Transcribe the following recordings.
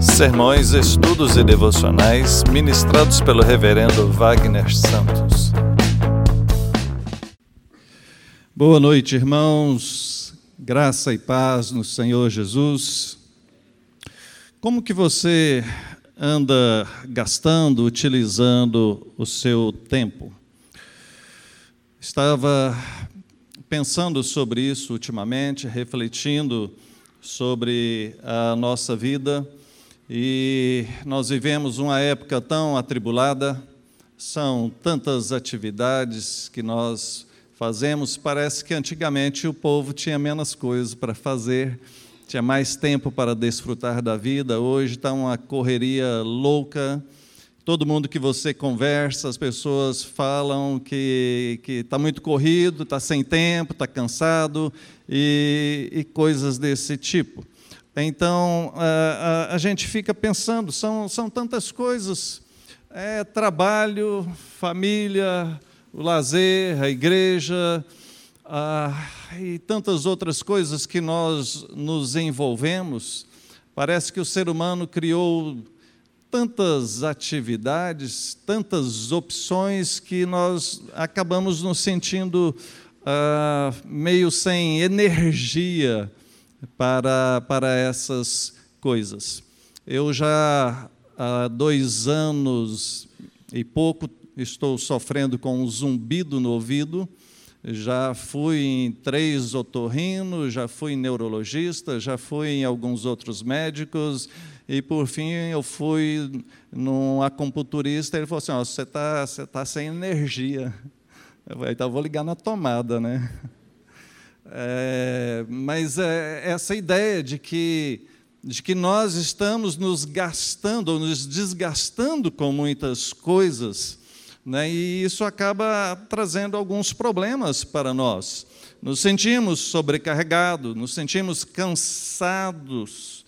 Sermões, estudos e devocionais ministrados pelo Reverendo Wagner Santos. Boa noite, irmãos. Graça e paz no Senhor Jesus. Como que você anda gastando, utilizando o seu tempo? Estava pensando sobre isso ultimamente, refletindo sobre a nossa vida e nós vivemos uma época tão atribulada, são tantas atividades que nós fazemos, parece que antigamente o povo tinha menos coisas para fazer, tinha mais tempo para desfrutar da vida, hoje está uma correria louca. Todo mundo que você conversa, as pessoas falam que está muito corrido, está sem tempo, está cansado e, e coisas desse tipo. Então, a, a, a, gente fica pensando, são, são tantas coisas: é, trabalho, família, o lazer, a igreja, e tantas outras coisas que nós nos envolvemos. Parece que o ser humano criou tantas atividades, tantas opções, que nós acabamos nos sentindo ah, meio sem energia para, para essas coisas. Eu já há dois anos e pouco estou sofrendo com um zumbido no ouvido. Já fui em três otorrinos, já fui em neurologista, já fui em alguns outros médicos, e por fim eu fui num acupunturista. Ele falou assim: oh, você está você tá sem energia. Eu falei, então vou ligar na tomada, né? É, mas é, essa ideia de que, de que nós estamos nos gastando, ou nos desgastando com muitas coisas, né, e isso acaba trazendo alguns problemas para nós. Nos sentimos sobrecarregados, nos sentimos cansados,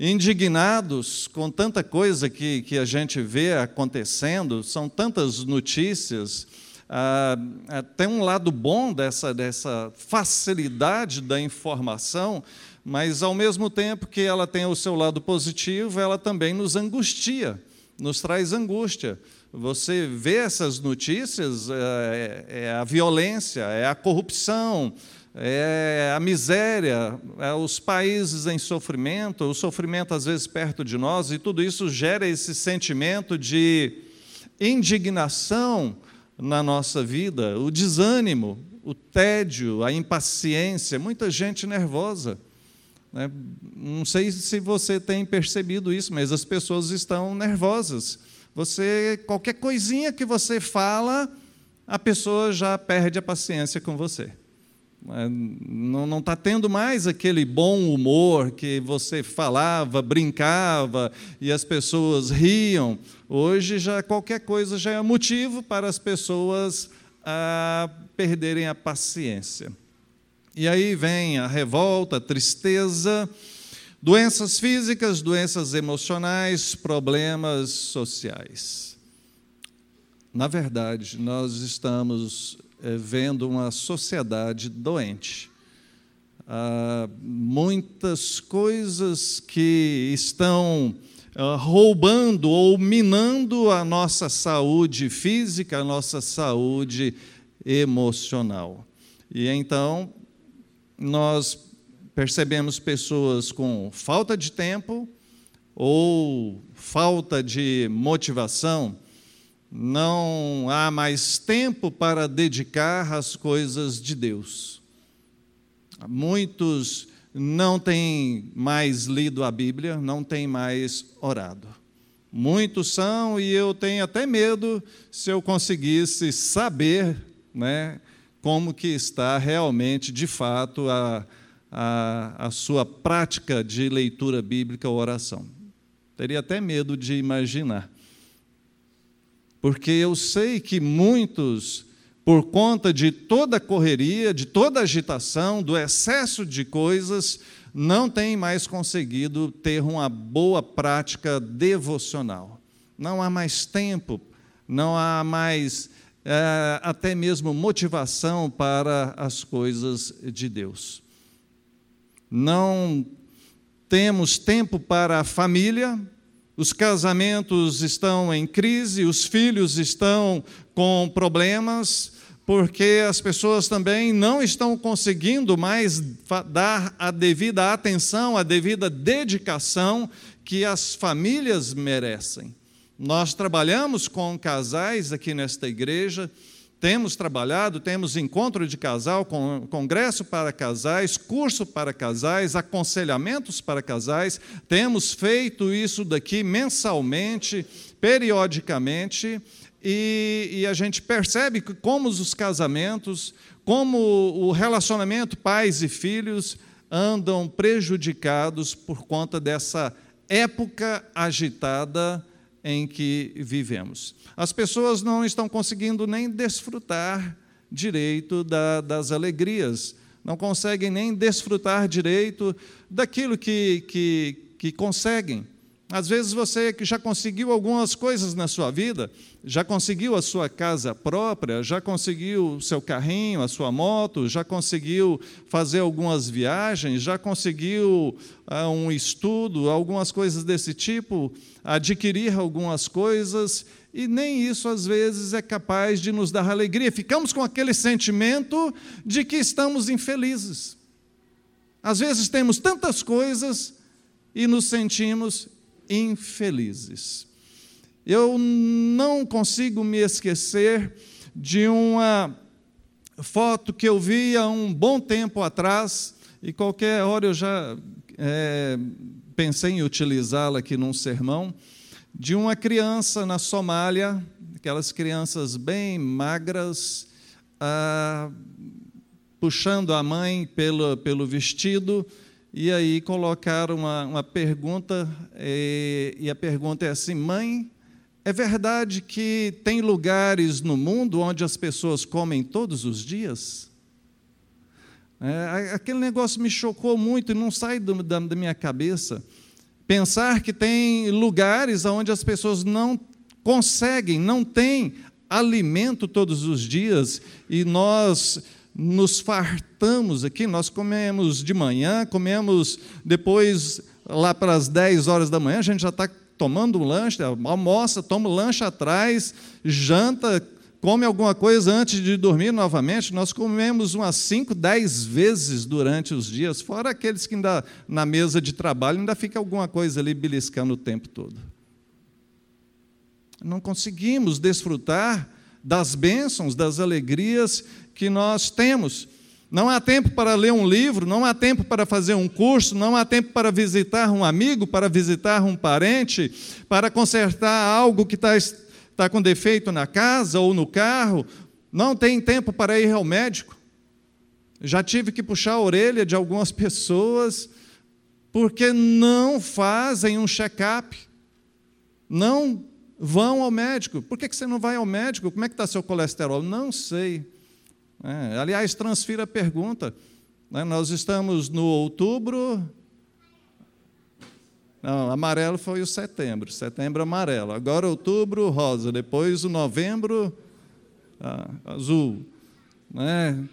indignados com tanta coisa que, que a gente vê acontecendo, são tantas notícias ah, ah, tem um lado bom dessa, dessa facilidade da informação, mas ao mesmo tempo que ela tem o seu lado positivo, ela também nos angustia, nos traz angústia. Você vê essas notícias, é, é a violência, é a corrupção, é a miséria, é os países em sofrimento, o sofrimento às vezes perto de nós, e tudo isso gera esse sentimento de indignação na nossa vida, o desânimo, o tédio, a impaciência, muita gente nervosa. Né? Não sei se você tem percebido isso, mas as pessoas estão nervosas. Você, qualquer coisinha que você fala, a pessoa já perde a paciência com você. É, não está tendo mais aquele bom humor que você falava, brincava e as pessoas riam. Hoje já qualquer coisa já é motivo para as pessoas ah, perderem a paciência. E aí vem a revolta, a tristeza, doenças físicas, doenças emocionais, problemas sociais. Na verdade, nós estamos vendo uma sociedade doente. Há muitas coisas que estão ah, roubando ou minando a nossa saúde física, a nossa saúde emocional. E então, nós percebemos pessoas com falta de tempo ou falta de motivação não há mais tempo para dedicar às coisas de Deus. Muitos não têm mais lido a Bíblia, não têm mais orado. Muitos são, e eu tenho até medo se eu conseguisse saber né, como que está realmente, de fato, a, a, a sua prática de leitura bíblica ou oração. Teria até medo de imaginar porque eu sei que muitos, por conta de toda a correria, de toda a agitação, do excesso de coisas, não têm mais conseguido ter uma boa prática devocional. Não há mais tempo, não há mais é, até mesmo motivação para as coisas de Deus. Não temos tempo para a família, os casamentos estão em crise, os filhos estão com problemas, porque as pessoas também não estão conseguindo mais dar a devida atenção, a devida dedicação que as famílias merecem. Nós trabalhamos com casais aqui nesta igreja, temos trabalhado, temos encontro de casal, congresso para casais, curso para casais, aconselhamentos para casais. Temos feito isso daqui mensalmente, periodicamente, e, e a gente percebe que como os casamentos, como o relacionamento pais e filhos andam prejudicados por conta dessa época agitada em que vivemos. As pessoas não estão conseguindo nem desfrutar direito da, das alegrias, não conseguem nem desfrutar direito daquilo que, que, que conseguem. Às vezes você que já conseguiu algumas coisas na sua vida, já conseguiu a sua casa própria, já conseguiu o seu carrinho, a sua moto, já conseguiu fazer algumas viagens, já conseguiu ah, um estudo, algumas coisas desse tipo, adquirir algumas coisas, e nem isso às vezes é capaz de nos dar alegria. Ficamos com aquele sentimento de que estamos infelizes. Às vezes temos tantas coisas e nos sentimos infelizes. Eu não consigo me esquecer de uma foto que eu vi há um bom tempo atrás, e qualquer hora eu já é, pensei em utilizá-la aqui num sermão, de uma criança na Somália, aquelas crianças bem magras, ah, puxando a mãe pelo, pelo vestido, e aí colocaram uma, uma pergunta, e, e a pergunta é assim: mãe, é verdade que tem lugares no mundo onde as pessoas comem todos os dias? É, aquele negócio me chocou muito e não sai do, da, da minha cabeça. Pensar que tem lugares onde as pessoas não conseguem, não têm alimento todos os dias e nós nos fartamos aqui, nós comemos de manhã, comemos depois, lá para as 10 horas da manhã, a gente já está tomando um lanche, almoça, toma um lanche atrás, janta, come alguma coisa antes de dormir novamente. Nós comemos umas 5, 10 vezes durante os dias, fora aqueles que ainda na mesa de trabalho ainda fica alguma coisa ali beliscando o tempo todo. Não conseguimos desfrutar das bênçãos, das alegrias que nós temos. Não há tempo para ler um livro, não há tempo para fazer um curso, não há tempo para visitar um amigo, para visitar um parente, para consertar algo que está, está com defeito na casa ou no carro. Não tem tempo para ir ao médico. Já tive que puxar a orelha de algumas pessoas porque não fazem um check-up, não vão ao médico. Por que você não vai ao médico? Como é que está seu colesterol? Não sei. É, aliás, transfira a pergunta. Né? Nós estamos no outubro. Não, amarelo foi o setembro. Setembro amarelo. Agora outubro, rosa. Depois o novembro, ah, azul. Né?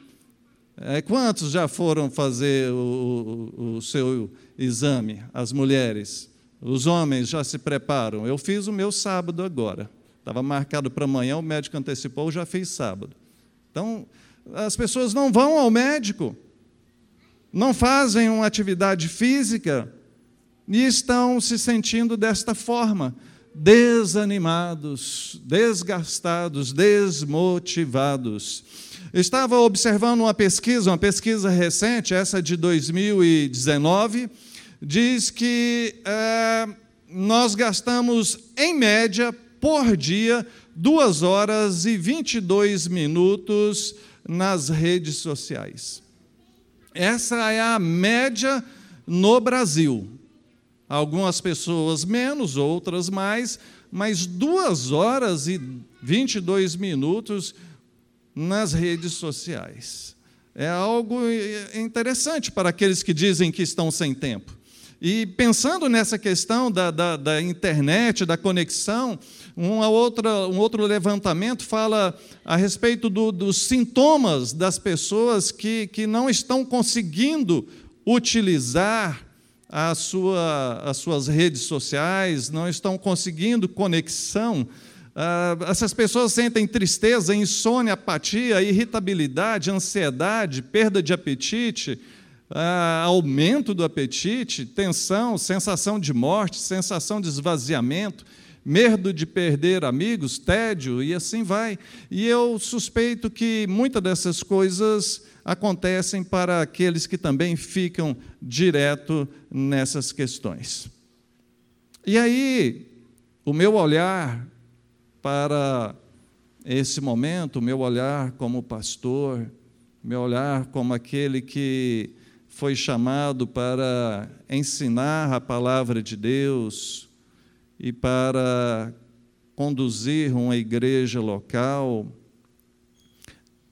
É, quantos já foram fazer o, o, o seu exame? As mulheres. Os homens já se preparam. Eu fiz o meu sábado agora. Estava marcado para amanhã, o médico antecipou, já fiz sábado. Então, as pessoas não vão ao médico, não fazem uma atividade física e estão se sentindo desta forma, desanimados, desgastados, desmotivados. estava observando uma pesquisa, uma pesquisa recente, essa de 2019, diz que é, nós gastamos, em média, por dia, duas horas e 22 minutos nas redes sociais. Essa é a média no Brasil. Algumas pessoas menos, outras mais, mas duas horas e 22 minutos nas redes sociais. É algo interessante para aqueles que dizem que estão sem tempo. E pensando nessa questão da, da, da internet, da conexão, uma outra, um outro levantamento fala a respeito do, dos sintomas das pessoas que, que não estão conseguindo utilizar a sua, as suas redes sociais, não estão conseguindo conexão. Ah, essas pessoas sentem tristeza, insônia, apatia, irritabilidade, ansiedade, perda de apetite, ah, aumento do apetite, tensão, sensação de morte, sensação de esvaziamento, medo de perder amigos, tédio e assim vai. E eu suspeito que muitas dessas coisas acontecem para aqueles que também ficam direto nessas questões. E aí, o meu olhar para esse momento, o meu olhar como pastor, meu olhar como aquele que foi chamado para ensinar a palavra de Deus e para conduzir uma igreja local,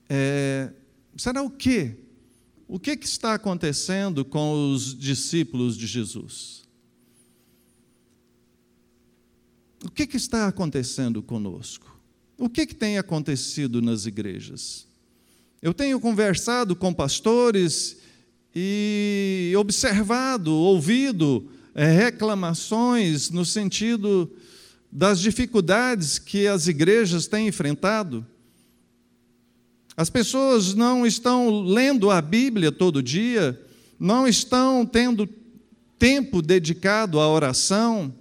é, será o quê? O que, que está acontecendo com os discípulos de Jesus? O que, que está acontecendo conosco? O que, que tem acontecido nas igrejas? Eu tenho conversado com pastores e observado, ouvido é, reclamações no sentido das dificuldades que as igrejas têm enfrentado. As pessoas não estão lendo a Bíblia todo dia, não estão tendo tempo dedicado à oração,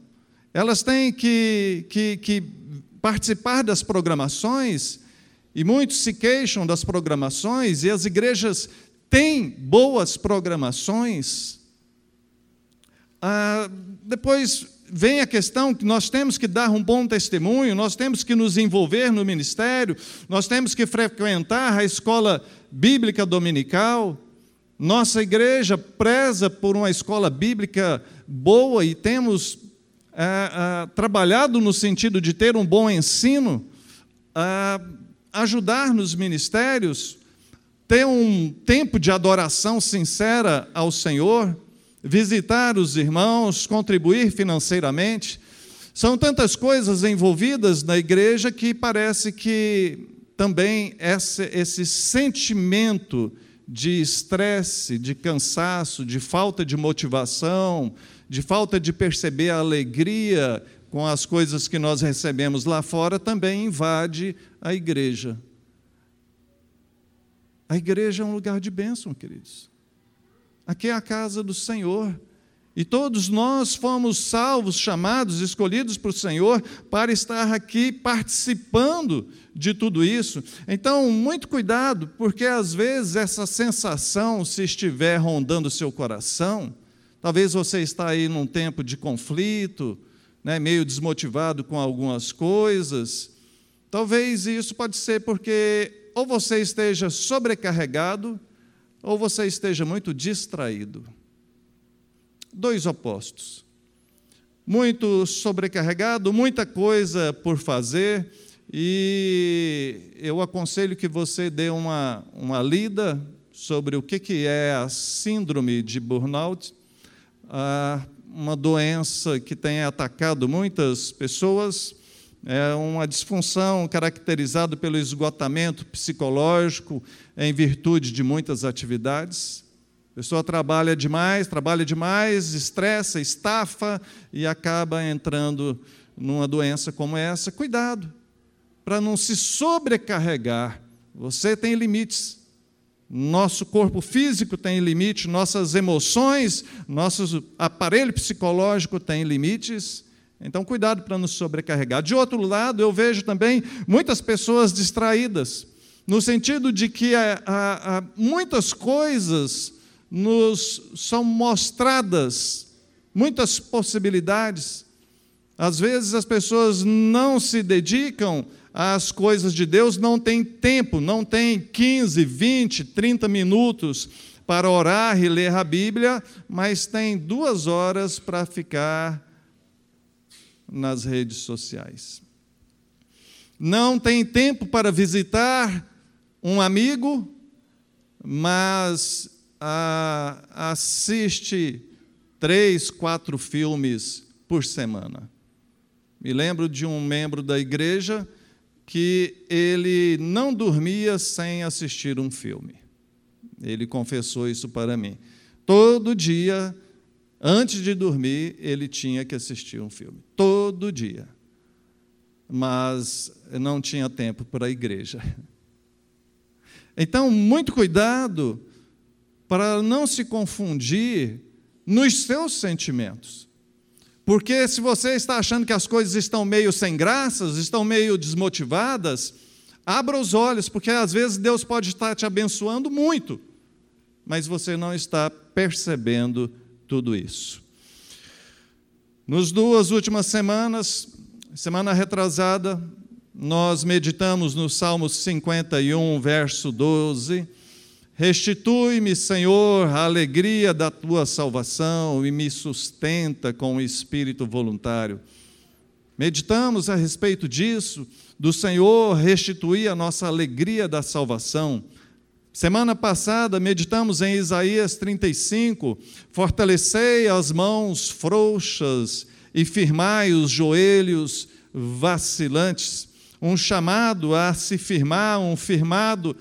elas têm que, que, que participar das programações, e muitos se queixam das programações, e as igrejas têm boas programações. Ah, depois vem a questão que nós temos que dar um bom testemunho, nós temos que nos envolver no ministério, nós temos que frequentar a escola bíblica dominical. Nossa igreja preza por uma escola bíblica boa e temos ah, ah, trabalhado no sentido de ter um bom ensino, ajudar nos ministérios, ter um tempo de adoração sincera ao Senhor visitar os irmãos, contribuir financeiramente. São tantas coisas envolvidas na igreja que parece que também esse, esse sentimento de estresse, de cansaço, de falta de motivação, de falta de perceber a alegria com as coisas que nós recebemos lá fora também invade a igreja. A igreja é um lugar de bênção, queridos. Aqui é a casa do Senhor. E todos nós fomos salvos, chamados, escolhidos por Senhor para estar aqui participando de tudo isso. Então, muito cuidado, porque às vezes essa sensação, se estiver rondando o seu coração, talvez você está aí num tempo de conflito, né, meio desmotivado com algumas coisas. Talvez isso pode ser porque ou você esteja sobrecarregado, ou você esteja muito distraído. Dois opostos. Muito sobrecarregado, muita coisa por fazer, e eu aconselho que você dê uma, uma lida sobre o que, que é a síndrome de burnout, uma doença que tem atacado muitas pessoas é uma disfunção caracterizada pelo esgotamento psicológico em virtude de muitas atividades. A pessoa trabalha demais, trabalha demais, estressa, estafa e acaba entrando numa doença como essa. Cuidado, para não se sobrecarregar. Você tem limites. Nosso corpo físico tem limite, nossas emoções, nosso aparelho psicológico tem limites então, cuidado para nos sobrecarregar. De outro lado, eu vejo também muitas pessoas distraídas, no sentido de que há, há muitas coisas nos são mostradas, muitas possibilidades. Às vezes as pessoas não se dedicam às coisas de Deus, não têm tempo, não têm 15, 20, 30 minutos para orar e ler a Bíblia, mas tem duas horas para ficar nas redes sociais. Não tem tempo para visitar um amigo, mas ah, assiste três, quatro filmes por semana. Me lembro de um membro da igreja que ele não dormia sem assistir um filme. Ele confessou isso para mim. Todo dia Antes de dormir, ele tinha que assistir um filme, todo dia. Mas não tinha tempo para a igreja. Então, muito cuidado para não se confundir nos seus sentimentos. Porque se você está achando que as coisas estão meio sem graças, estão meio desmotivadas, abra os olhos, porque às vezes Deus pode estar te abençoando muito, mas você não está percebendo tudo isso. Nos duas últimas semanas, semana retrasada, nós meditamos no Salmo 51, verso 12 Restitui-me, Senhor, a alegria da tua salvação e me sustenta com o espírito voluntário. Meditamos a respeito disso, do Senhor restituir a nossa alegria da salvação. Semana passada meditamos em Isaías 35: Fortalecei as mãos frouxas e firmai os joelhos vacilantes. Um chamado a se firmar, um firmado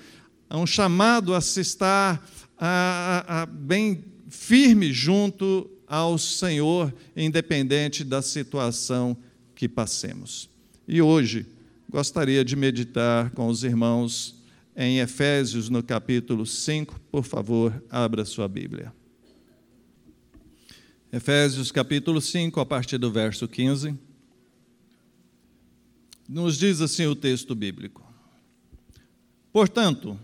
um chamado a se estar a, a, a bem firme junto ao Senhor, independente da situação que passemos. E hoje gostaria de meditar com os irmãos em Efésios, no capítulo 5. Por favor, abra sua Bíblia. Efésios, capítulo 5, a partir do verso 15. Nos diz assim o texto bíblico: Portanto,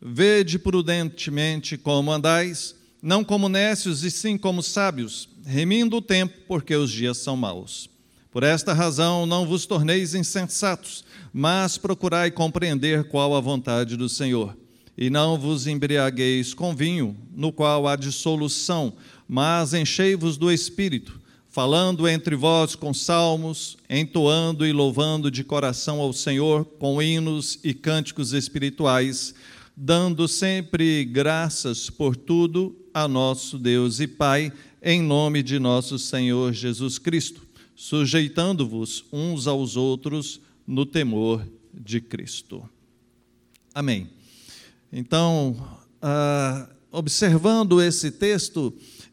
Vede prudentemente como andais, não como nécios e sim como sábios, remindo o tempo, porque os dias são maus. Por esta razão não vos torneis insensatos, mas procurai compreender qual a vontade do Senhor. E não vos embriagueis com vinho, no qual há dissolução, mas enchei-vos do Espírito, falando entre vós com salmos, entoando e louvando de coração ao Senhor com hinos e cânticos espirituais dando sempre graças por tudo a nosso Deus e Pai, em nome de nosso Senhor Jesus Cristo, sujeitando-vos uns aos outros no temor de Cristo. Amém. Então, ah, observando esse texto,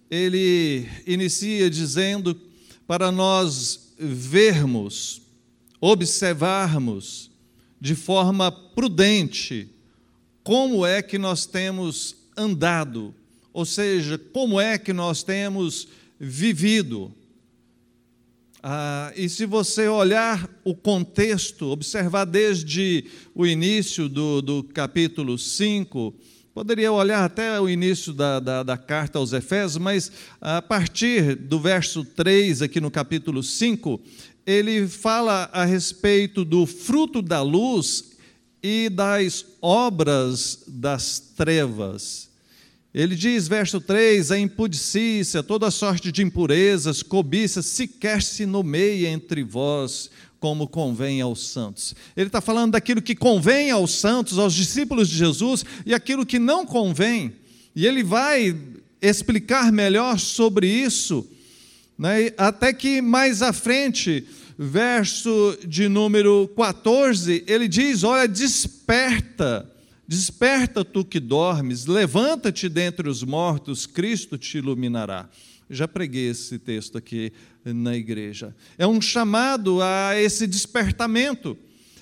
ele inicia dizendo para nós vermos, observarmos de forma prudente como é que nós temos andado, ou seja, como é que nós temos vivido. Ah, e se você olhar o contexto, observar desde o início do, do capítulo 5, poderia olhar até o início da, da, da, carta aos Efésios, mas a partir do verso 3, aqui no capítulo 5, ele fala a respeito do fruto da luz e das obras das trevas. Ele diz, verso 3: a impudicícia, toda sorte de impurezas, cobiça, sequer se nomeia entre vós, como convém aos santos. Ele está falando daquilo que convém aos santos, aos discípulos de Jesus, e aquilo que não convém. E ele vai explicar melhor sobre isso, né? até que mais à frente verso de número 14, ele diz: Olha, desperta, desperta tu que dormes, levanta-te dentre os mortos, Cristo te iluminará. Já preguei esse texto aqui na igreja. É um chamado a esse despertamento,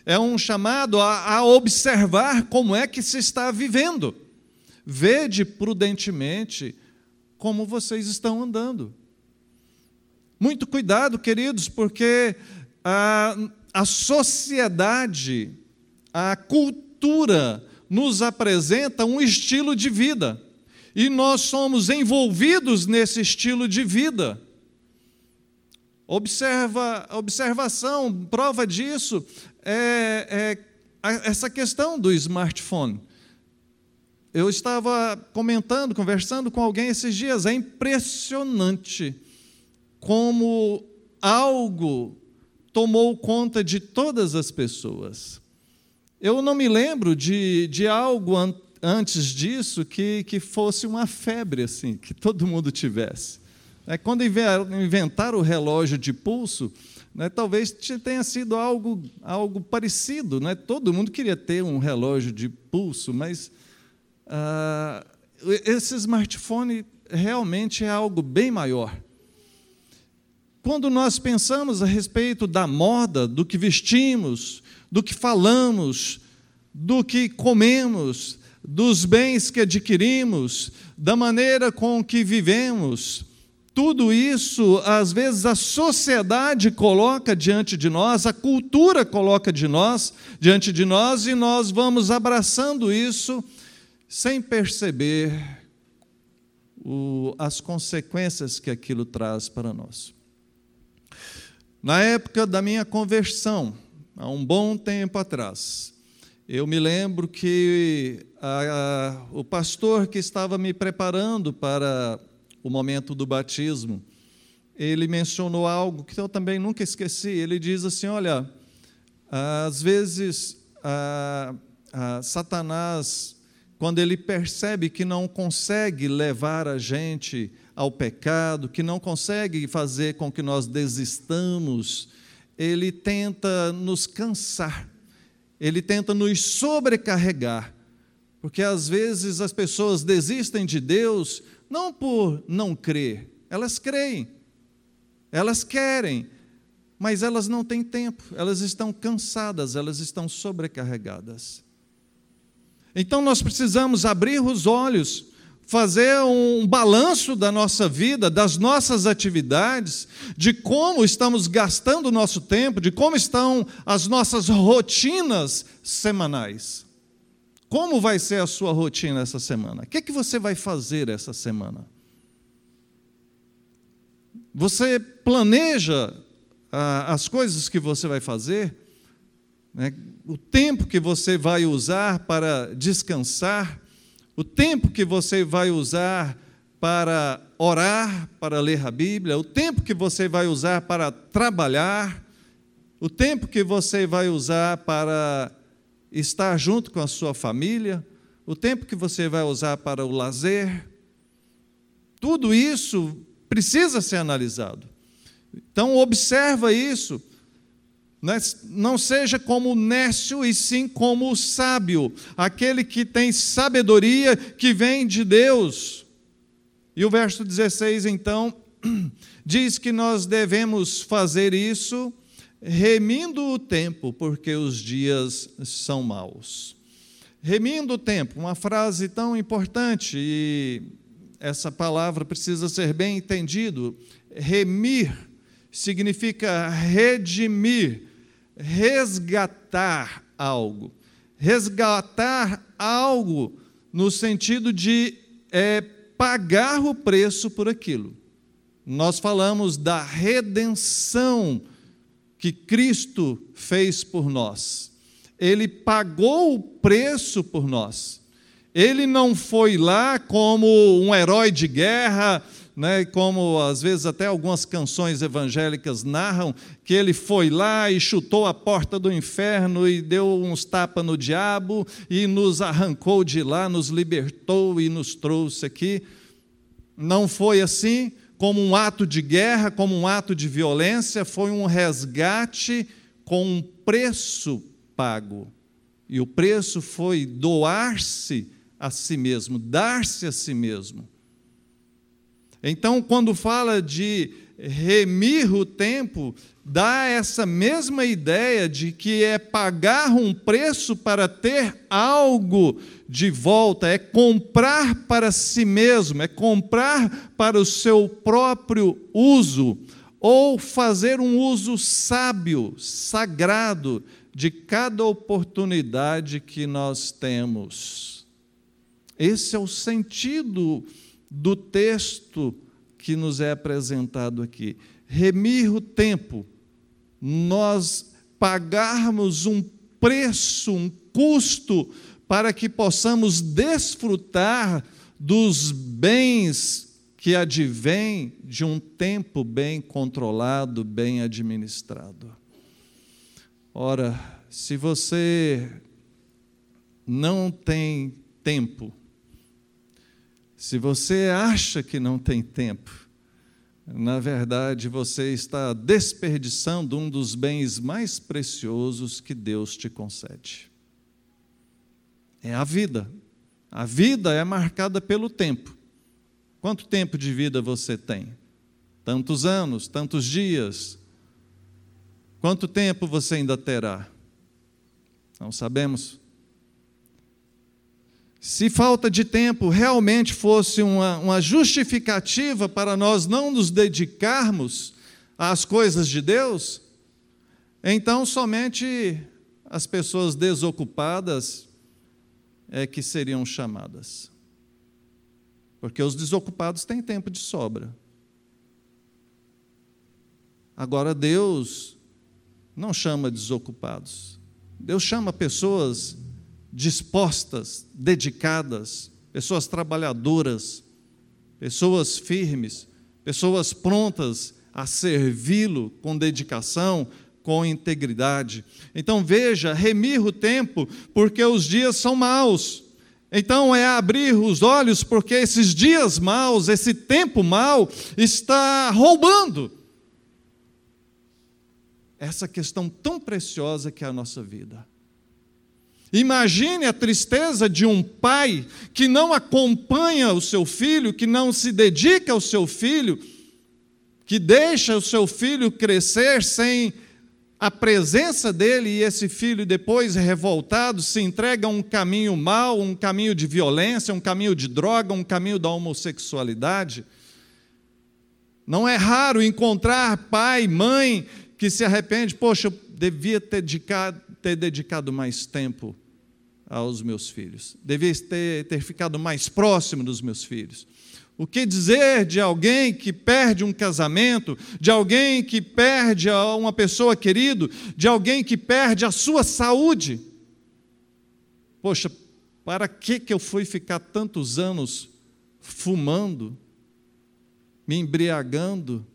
é um chamado a, a observar como é que se está vivendo. Vede prudentemente como vocês estão andando. Muito cuidado, queridos, porque a, a sociedade, a cultura nos apresenta um estilo de vida e nós somos envolvidos nesse estilo de vida. Observa, observação, prova disso é, é essa questão do smartphone. Eu estava comentando, conversando com alguém esses dias, é impressionante como algo tomou conta de todas as pessoas. Eu não me lembro de, de algo an antes disso que, que fosse uma febre assim, que todo mundo tivesse. É, quando inventaram o relógio de pulso, né, talvez tenha sido algo, algo parecido. Né? Todo mundo queria ter um relógio de pulso, mas ah, esse smartphone realmente é algo bem maior. Quando nós pensamos a respeito da moda, do que vestimos, do que falamos, do que comemos, dos bens que adquirimos, da maneira com que vivemos, tudo isso, às vezes, a sociedade coloca diante de nós, a cultura coloca de nós, diante de nós, e nós vamos abraçando isso sem perceber o, as consequências que aquilo traz para nós. Na época da minha conversão, há um bom tempo atrás, eu me lembro que a, a, o pastor que estava me preparando para o momento do batismo, ele mencionou algo que eu também nunca esqueci. Ele diz assim: Olha, às vezes a, Satanás, quando ele percebe que não consegue levar a gente ao pecado, que não consegue fazer com que nós desistamos, ele tenta nos cansar, ele tenta nos sobrecarregar, porque às vezes as pessoas desistem de Deus não por não crer, elas creem, elas querem, mas elas não têm tempo, elas estão cansadas, elas estão sobrecarregadas. Então nós precisamos abrir os olhos, fazer um balanço da nossa vida, das nossas atividades, de como estamos gastando o nosso tempo, de como estão as nossas rotinas semanais. Como vai ser a sua rotina essa semana? O que, é que você vai fazer essa semana? Você planeja ah, as coisas que você vai fazer? Né? O tempo que você vai usar para descansar? O tempo que você vai usar para orar, para ler a Bíblia? O tempo que você vai usar para trabalhar? O tempo que você vai usar para estar junto com a sua família, o tempo que você vai usar para o lazer, tudo isso precisa ser analisado. Então observa isso. Né? Não seja como o nécio, e sim como o sábio, aquele que tem sabedoria que vem de Deus. E o verso 16, então, diz que nós devemos fazer isso remindo o tempo, porque os dias são maus. Remindo o tempo, uma frase tão importante e essa palavra precisa ser bem entendido. Remir significa redimir, resgatar algo. Resgatar algo no sentido de é, pagar o preço por aquilo. Nós falamos da redenção que Cristo fez por nós. Ele pagou o preço por nós. Ele não foi lá como um herói de guerra, né, como às vezes até algumas canções evangélicas narram, que ele foi lá e chutou a porta do inferno e deu uns tapas no diabo e nos arrancou de lá, nos libertou e nos trouxe aqui. Não foi assim como um ato de guerra, como um ato de violência, foi um resgate com um preço pago. E o preço foi doar-se a si mesmo, dar-se a si mesmo. Então, quando fala de remir o tempo, dá essa mesma ideia de que é pagar um preço para ter algo de volta, é comprar para si mesmo, é comprar para o seu próprio uso, ou fazer um uso sábio, sagrado, de cada oportunidade que nós temos. Esse é o sentido do texto que nos é apresentado aqui. Remir o tempo, nós pagarmos um preço, um custo para que possamos desfrutar dos bens que advêm de um tempo bem controlado, bem administrado. Ora, se você não tem tempo, se você acha que não tem tempo, na verdade você está desperdiçando um dos bens mais preciosos que Deus te concede é a vida. A vida é marcada pelo tempo. Quanto tempo de vida você tem? Tantos anos, tantos dias. Quanto tempo você ainda terá? Não sabemos. Se falta de tempo realmente fosse uma, uma justificativa para nós não nos dedicarmos às coisas de Deus, então somente as pessoas desocupadas é que seriam chamadas. Porque os desocupados têm tempo de sobra. Agora, Deus não chama desocupados. Deus chama pessoas dispostas, dedicadas, pessoas trabalhadoras, pessoas firmes, pessoas prontas a servi-lo com dedicação, com integridade. Então veja, remir o tempo, porque os dias são maus. Então é abrir os olhos, porque esses dias maus, esse tempo mau, está roubando essa questão tão preciosa que é a nossa vida. Imagine a tristeza de um pai que não acompanha o seu filho, que não se dedica ao seu filho, que deixa o seu filho crescer sem a presença dele e esse filho depois revoltado se entrega a um caminho mau, um caminho de violência, um caminho de droga, um caminho da homossexualidade. Não é raro encontrar pai, mãe que se arrepende, poxa, eu devia ter dedicado, ter dedicado mais tempo aos meus filhos, devia ter, ter ficado mais próximo dos meus filhos. O que dizer de alguém que perde um casamento, de alguém que perde uma pessoa querida, de alguém que perde a sua saúde? Poxa, para que, que eu fui ficar tantos anos fumando, me embriagando?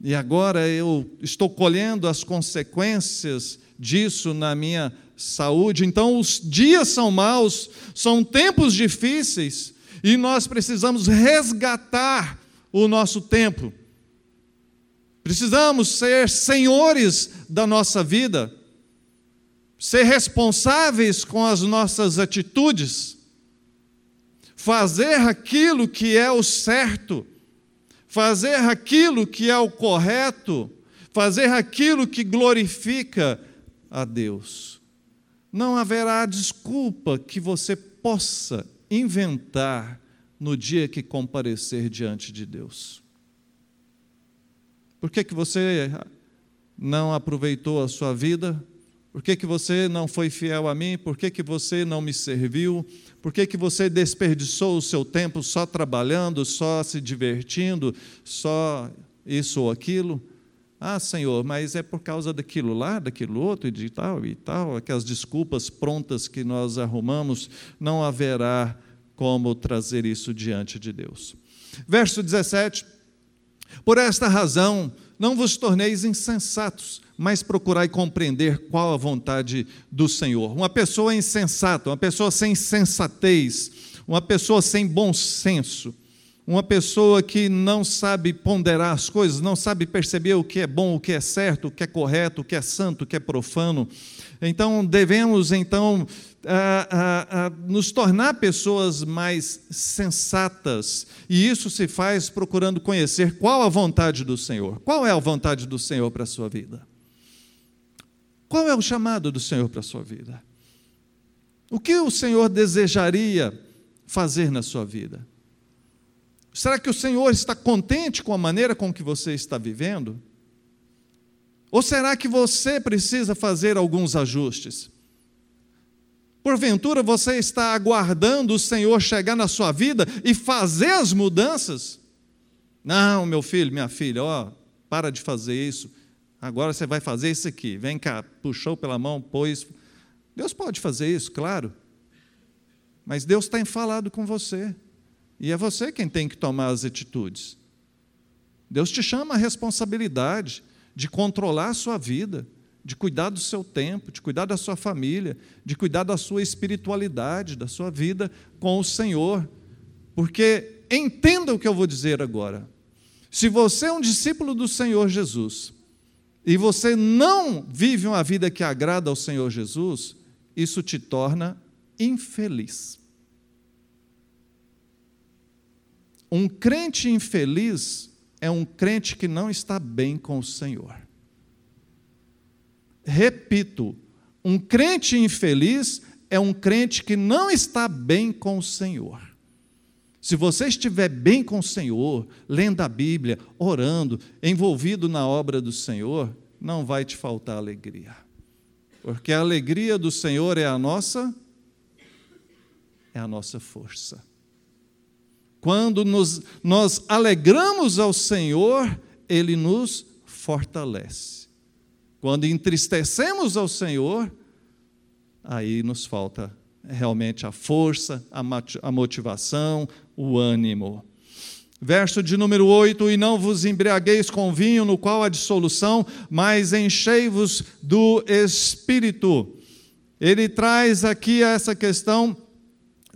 E agora eu estou colhendo as consequências disso na minha saúde. Então, os dias são maus, são tempos difíceis e nós precisamos resgatar o nosso tempo. Precisamos ser senhores da nossa vida, ser responsáveis com as nossas atitudes, fazer aquilo que é o certo, fazer aquilo que é o correto, fazer aquilo que glorifica a Deus não haverá desculpa que você possa inventar no dia que comparecer diante de Deus. Por que, que você não aproveitou a sua vida? Por que, que você não foi fiel a mim? Por que, que você não me serviu? Por que, que você desperdiçou o seu tempo só trabalhando, só se divertindo, só isso ou aquilo? Ah, Senhor, mas é por causa daquilo lá, daquilo outro e de tal e tal, aquelas desculpas prontas que nós arrumamos, não haverá como trazer isso diante de Deus. Verso 17: Por esta razão, não vos torneis insensatos, mas procurai compreender qual a vontade do Senhor. Uma pessoa insensata, uma pessoa sem sensatez, uma pessoa sem bom senso, uma pessoa que não sabe ponderar as coisas, não sabe perceber o que é bom, o que é certo, o que é correto, o que é santo, o que é profano. Então, devemos, então, nos tornar pessoas mais sensatas, e isso se faz procurando conhecer qual a vontade do Senhor. Qual é a vontade do Senhor para a sua vida? Qual é o chamado do Senhor para a sua vida? O que o Senhor desejaria fazer na sua vida? Será que o Senhor está contente com a maneira com que você está vivendo? Ou será que você precisa fazer alguns ajustes? Porventura você está aguardando o Senhor chegar na sua vida e fazer as mudanças? Não, meu filho, minha filha, ó, para de fazer isso. Agora você vai fazer isso aqui. Vem cá, puxou pela mão, pôs. Deus pode fazer isso, claro. Mas Deus tem falado com você. E é você quem tem que tomar as atitudes. Deus te chama a responsabilidade de controlar a sua vida, de cuidar do seu tempo, de cuidar da sua família, de cuidar da sua espiritualidade, da sua vida com o Senhor. Porque entenda o que eu vou dizer agora. Se você é um discípulo do Senhor Jesus e você não vive uma vida que agrada ao Senhor Jesus, isso te torna infeliz. Um crente infeliz é um crente que não está bem com o Senhor. Repito, um crente infeliz é um crente que não está bem com o Senhor. Se você estiver bem com o Senhor, lendo a Bíblia, orando, envolvido na obra do Senhor, não vai te faltar alegria. Porque a alegria do Senhor é a nossa é a nossa força. Quando nos, nós alegramos ao Senhor, Ele nos fortalece. Quando entristecemos ao Senhor, aí nos falta realmente a força, a motivação, o ânimo. Verso de número 8: E não vos embriagueis com vinho, no qual há dissolução, mas enchei-vos do espírito. Ele traz aqui essa questão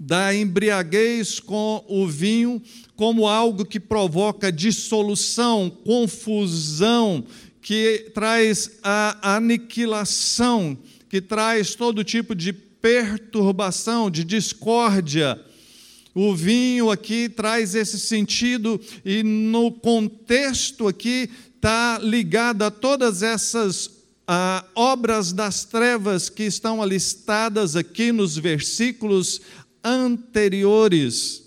da embriaguez com o vinho como algo que provoca dissolução, confusão, que traz a aniquilação, que traz todo tipo de perturbação, de discórdia. O vinho aqui traz esse sentido, e no contexto aqui está ligado a todas essas ah, obras das trevas que estão alistadas aqui nos versículos anteriores.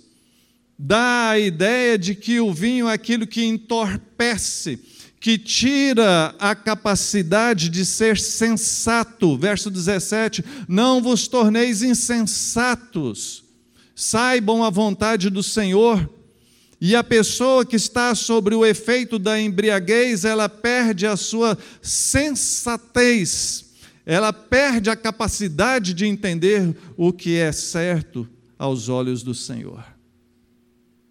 Dá a ideia de que o vinho é aquilo que entorpece, que tira a capacidade de ser sensato. Verso 17: Não vos torneis insensatos, saibam a vontade do Senhor. E a pessoa que está sobre o efeito da embriaguez, ela perde a sua sensatez ela perde a capacidade de entender o que é certo aos olhos do Senhor.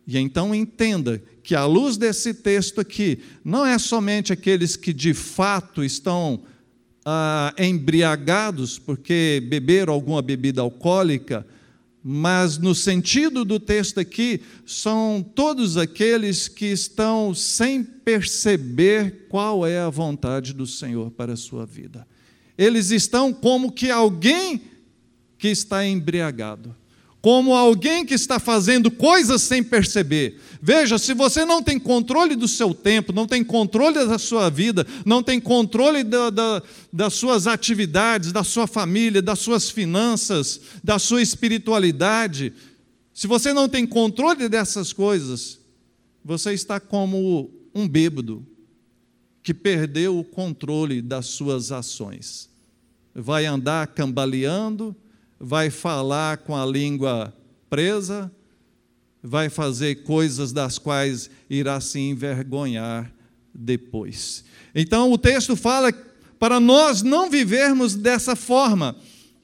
E então entenda que, à luz desse texto aqui, não é somente aqueles que de fato estão ah, embriagados porque beberam alguma bebida alcoólica, mas no sentido do texto aqui, são todos aqueles que estão sem perceber qual é a vontade do Senhor para a sua vida eles estão como que alguém que está embriagado, como alguém que está fazendo coisas sem perceber. Veja, se você não tem controle do seu tempo, não tem controle da sua vida, não tem controle da, da, das suas atividades, da sua família, das suas finanças, da sua espiritualidade, se você não tem controle dessas coisas, você está como um bêbado que perdeu o controle das suas ações vai andar cambaleando, vai falar com a língua presa, vai fazer coisas das quais irá se envergonhar depois. Então o texto fala para nós não vivermos dessa forma,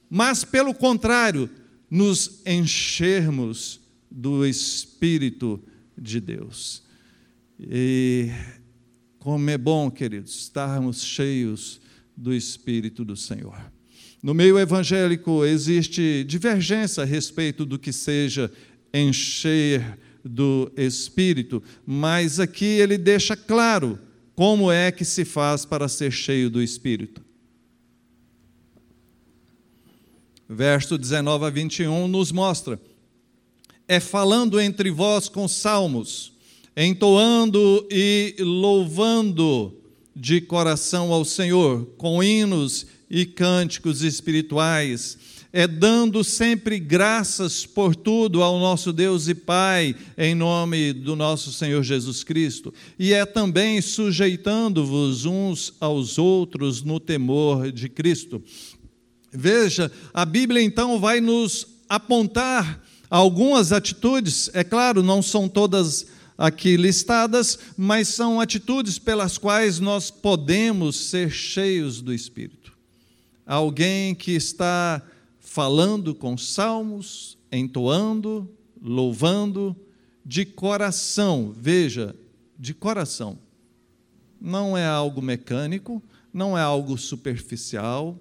mas pelo contrário, nos enchermos do Espírito de Deus. E como é bom, queridos, estarmos cheios do Espírito do Senhor. No meio evangélico existe divergência a respeito do que seja encher do Espírito, mas aqui ele deixa claro como é que se faz para ser cheio do Espírito. Verso 19 a 21 nos mostra: é falando entre vós com salmos, entoando e louvando de coração ao Senhor, com hinos e cânticos espirituais, é dando sempre graças por tudo ao nosso Deus e Pai, em nome do nosso Senhor Jesus Cristo, e é também sujeitando-vos uns aos outros no temor de Cristo. Veja, a Bíblia então vai nos apontar algumas atitudes, é claro, não são todas aqui listadas, mas são atitudes pelas quais nós podemos ser cheios do Espírito. Alguém que está falando com salmos, entoando, louvando, de coração, veja, de coração. Não é algo mecânico, não é algo superficial.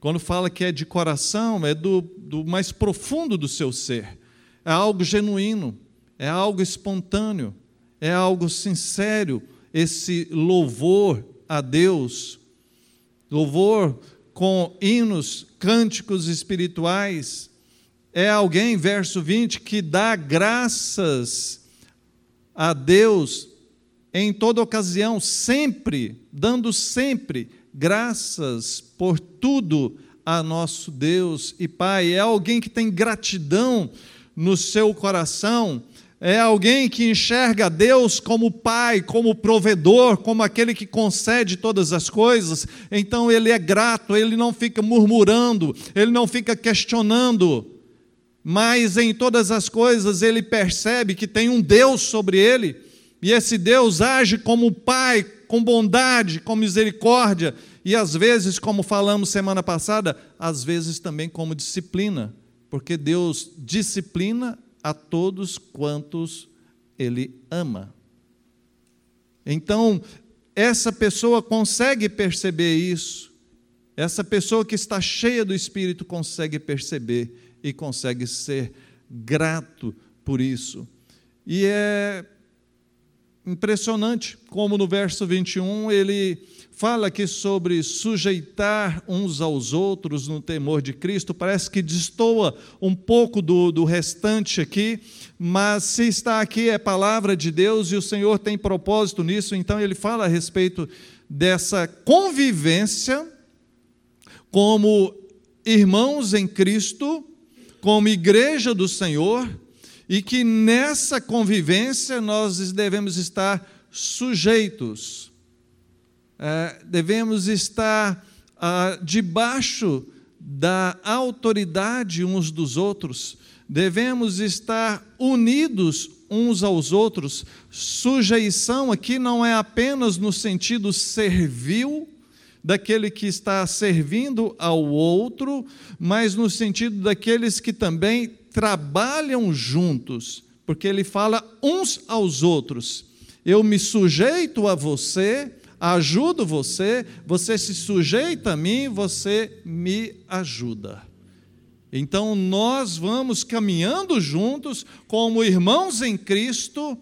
Quando fala que é de coração, é do, do mais profundo do seu ser, é algo genuíno é algo espontâneo, é algo sincero, esse louvor a Deus, louvor com hinos, cânticos espirituais. É alguém, verso 20, que dá graças a Deus em toda ocasião, sempre, dando sempre graças por tudo a nosso Deus e Pai. É alguém que tem gratidão no seu coração, é alguém que enxerga Deus como Pai, como provedor, como aquele que concede todas as coisas. Então ele é grato, ele não fica murmurando, ele não fica questionando, mas em todas as coisas ele percebe que tem um Deus sobre ele e esse Deus age como Pai, com bondade, com misericórdia, e às vezes, como falamos semana passada, às vezes também como disciplina, porque Deus disciplina a todos quantos Ele ama. Então, essa pessoa consegue perceber isso, essa pessoa que está cheia do Espírito consegue perceber e consegue ser grato por isso. E é Impressionante como no verso 21 ele fala aqui sobre sujeitar uns aos outros no temor de Cristo. Parece que destoa um pouco do, do restante aqui, mas se está aqui é palavra de Deus e o Senhor tem propósito nisso, então ele fala a respeito dessa convivência como irmãos em Cristo, como igreja do Senhor e que nessa convivência nós devemos estar sujeitos, é, devemos estar ah, debaixo da autoridade uns dos outros, devemos estar unidos uns aos outros. Sujeição aqui não é apenas no sentido servil, daquele que está servindo ao outro, mas no sentido daqueles que também trabalham juntos, porque ele fala uns aos outros. Eu me sujeito a você, ajudo você, você se sujeita a mim, você me ajuda. Então nós vamos caminhando juntos como irmãos em Cristo,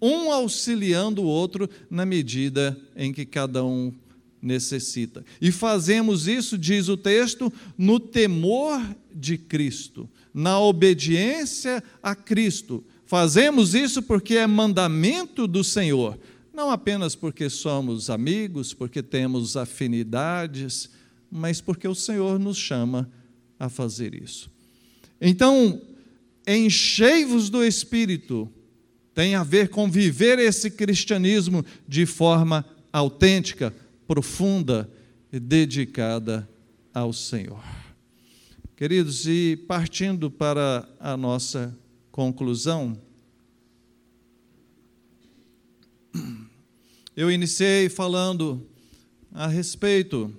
um auxiliando o outro na medida em que cada um necessita. E fazemos isso, diz o texto, no temor de Cristo na obediência a Cristo. Fazemos isso porque é mandamento do Senhor, não apenas porque somos amigos, porque temos afinidades, mas porque o Senhor nos chama a fazer isso. Então, enchei-vos do Espírito tem a ver com viver esse cristianismo de forma autêntica, profunda e dedicada ao Senhor. Queridos, e partindo para a nossa conclusão, eu iniciei falando a respeito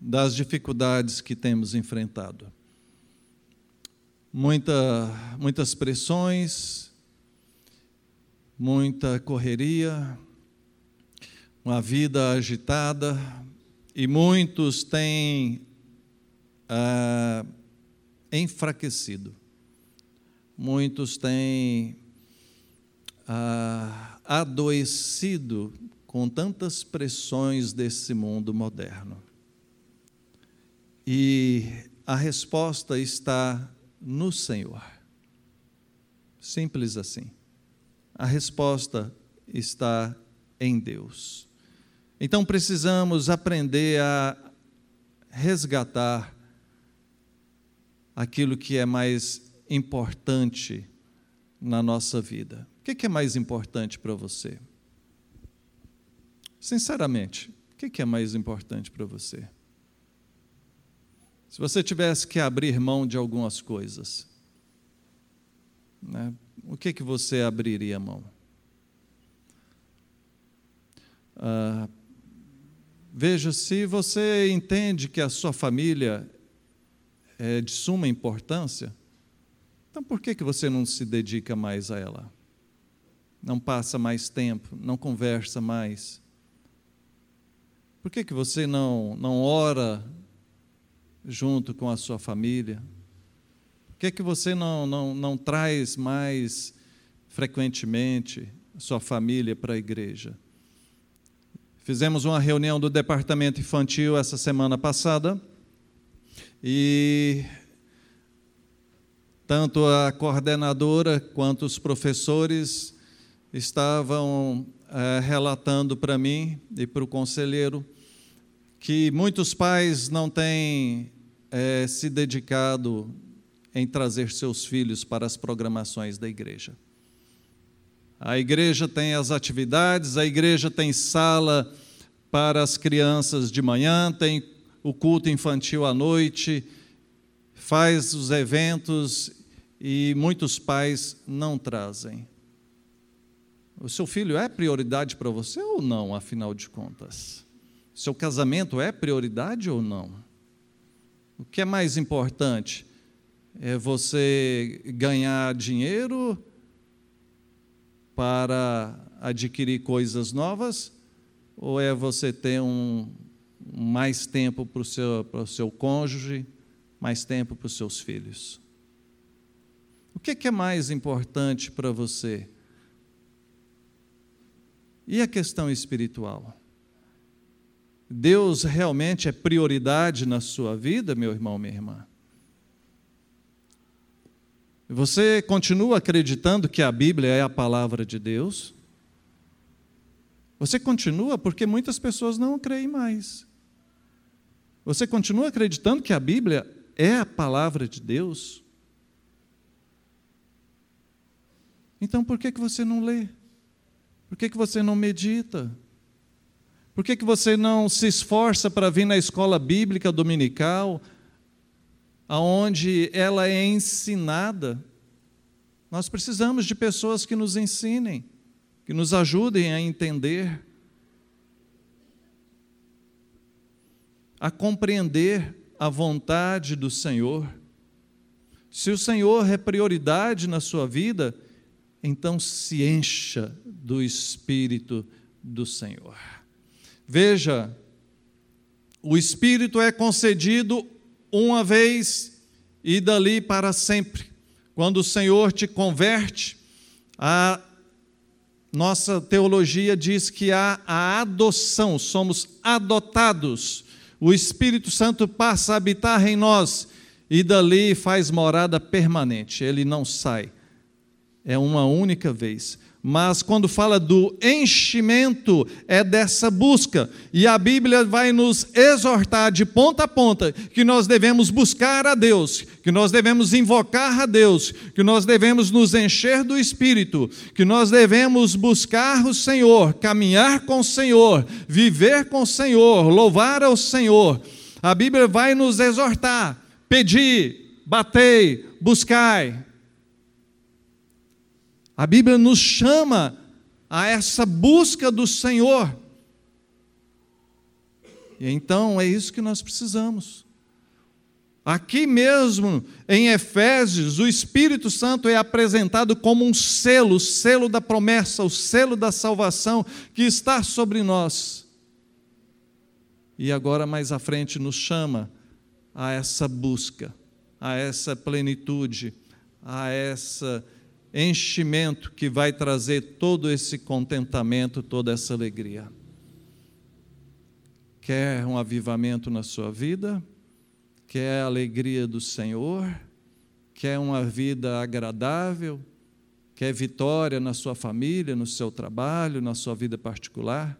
das dificuldades que temos enfrentado. Muita, muitas pressões, muita correria, uma vida agitada, e muitos têm ah, enfraquecido. Muitos têm ah, adoecido com tantas pressões desse mundo moderno. E a resposta está no Senhor. Simples assim. A resposta está em Deus. Então precisamos aprender a resgatar aquilo que é mais importante na nossa vida. O que é mais importante para você? Sinceramente, o que é mais importante para você? Se você tivesse que abrir mão de algumas coisas, né, o que, que você abriria mão? Ah, veja se você entende que a sua família é de suma importância, então por que, que você não se dedica mais a ela? Não passa mais tempo, não conversa mais? Por que, que você não, não ora junto com a sua família? Por que, que você não, não, não traz mais frequentemente sua família para a igreja? Fizemos uma reunião do departamento infantil essa semana passada e Tanto a coordenadora quanto os professores estavam é, relatando para mim e para o conselheiro que muitos pais não têm é, se dedicado em trazer seus filhos para as programações da igreja. A igreja tem as atividades, a igreja tem sala para as crianças de manhã, tem o culto infantil à noite, faz os eventos e muitos pais não trazem. O seu filho é prioridade para você ou não, afinal de contas? Seu casamento é prioridade ou não? O que é mais importante? É você ganhar dinheiro para adquirir coisas novas? Ou é você ter um, mais tempo para o seu, para o seu cônjuge, mais tempo para os seus filhos? O que é, que é mais importante para você? E a questão espiritual? Deus realmente é prioridade na sua vida, meu irmão, minha irmã? Você continua acreditando que a Bíblia é a palavra de Deus? Você continua porque muitas pessoas não creem mais. Você continua acreditando que a Bíblia é a palavra de Deus? Então por que, que você não lê? Por que, que você não medita? Por que, que você não se esforça para vir na escola bíblica dominical, aonde ela é ensinada? Nós precisamos de pessoas que nos ensinem, que nos ajudem a entender, a compreender a vontade do Senhor. Se o Senhor é prioridade na sua vida, então se encha do Espírito do Senhor. Veja, o Espírito é concedido uma vez e dali para sempre. Quando o Senhor te converte, a nossa teologia diz que há a adoção, somos adotados. O Espírito Santo passa a habitar em nós e dali faz morada permanente, ele não sai. É uma única vez mas quando fala do enchimento, é dessa busca. E a Bíblia vai nos exortar de ponta a ponta que nós devemos buscar a Deus, que nós devemos invocar a Deus, que nós devemos nos encher do Espírito, que nós devemos buscar o Senhor, caminhar com o Senhor, viver com o Senhor, louvar ao Senhor. A Bíblia vai nos exortar: pedi, batei, buscai. A Bíblia nos chama a essa busca do Senhor. E então é isso que nós precisamos. Aqui mesmo, em Efésios, o Espírito Santo é apresentado como um selo, o selo da promessa, o selo da salvação que está sobre nós. E agora, mais à frente, nos chama a essa busca, a essa plenitude, a essa enchimento que vai trazer todo esse contentamento, toda essa alegria. Quer um avivamento na sua vida? Quer a alegria do Senhor? Quer uma vida agradável? Quer vitória na sua família, no seu trabalho, na sua vida particular?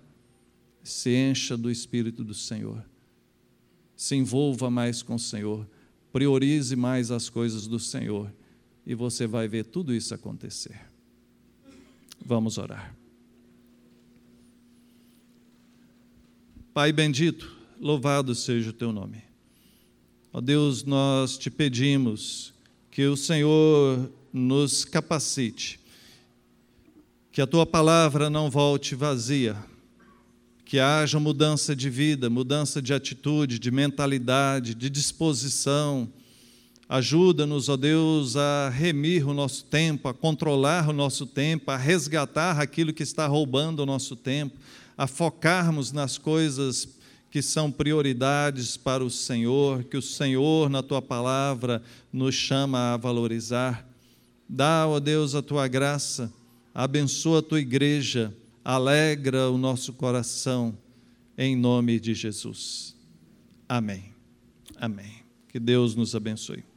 Se encha do Espírito do Senhor. Se envolva mais com o Senhor. Priorize mais as coisas do Senhor e você vai ver tudo isso acontecer. Vamos orar. Pai bendito, louvado seja o teu nome. Ó Deus, nós te pedimos que o Senhor nos capacite, que a tua palavra não volte vazia, que haja mudança de vida, mudança de atitude, de mentalidade, de disposição Ajuda-nos, ó Deus, a remir o nosso tempo, a controlar o nosso tempo, a resgatar aquilo que está roubando o nosso tempo, a focarmos nas coisas que são prioridades para o Senhor, que o Senhor, na tua palavra, nos chama a valorizar. Dá, ó Deus, a tua graça, abençoa a tua igreja, alegra o nosso coração, em nome de Jesus. Amém. Amém. Que Deus nos abençoe.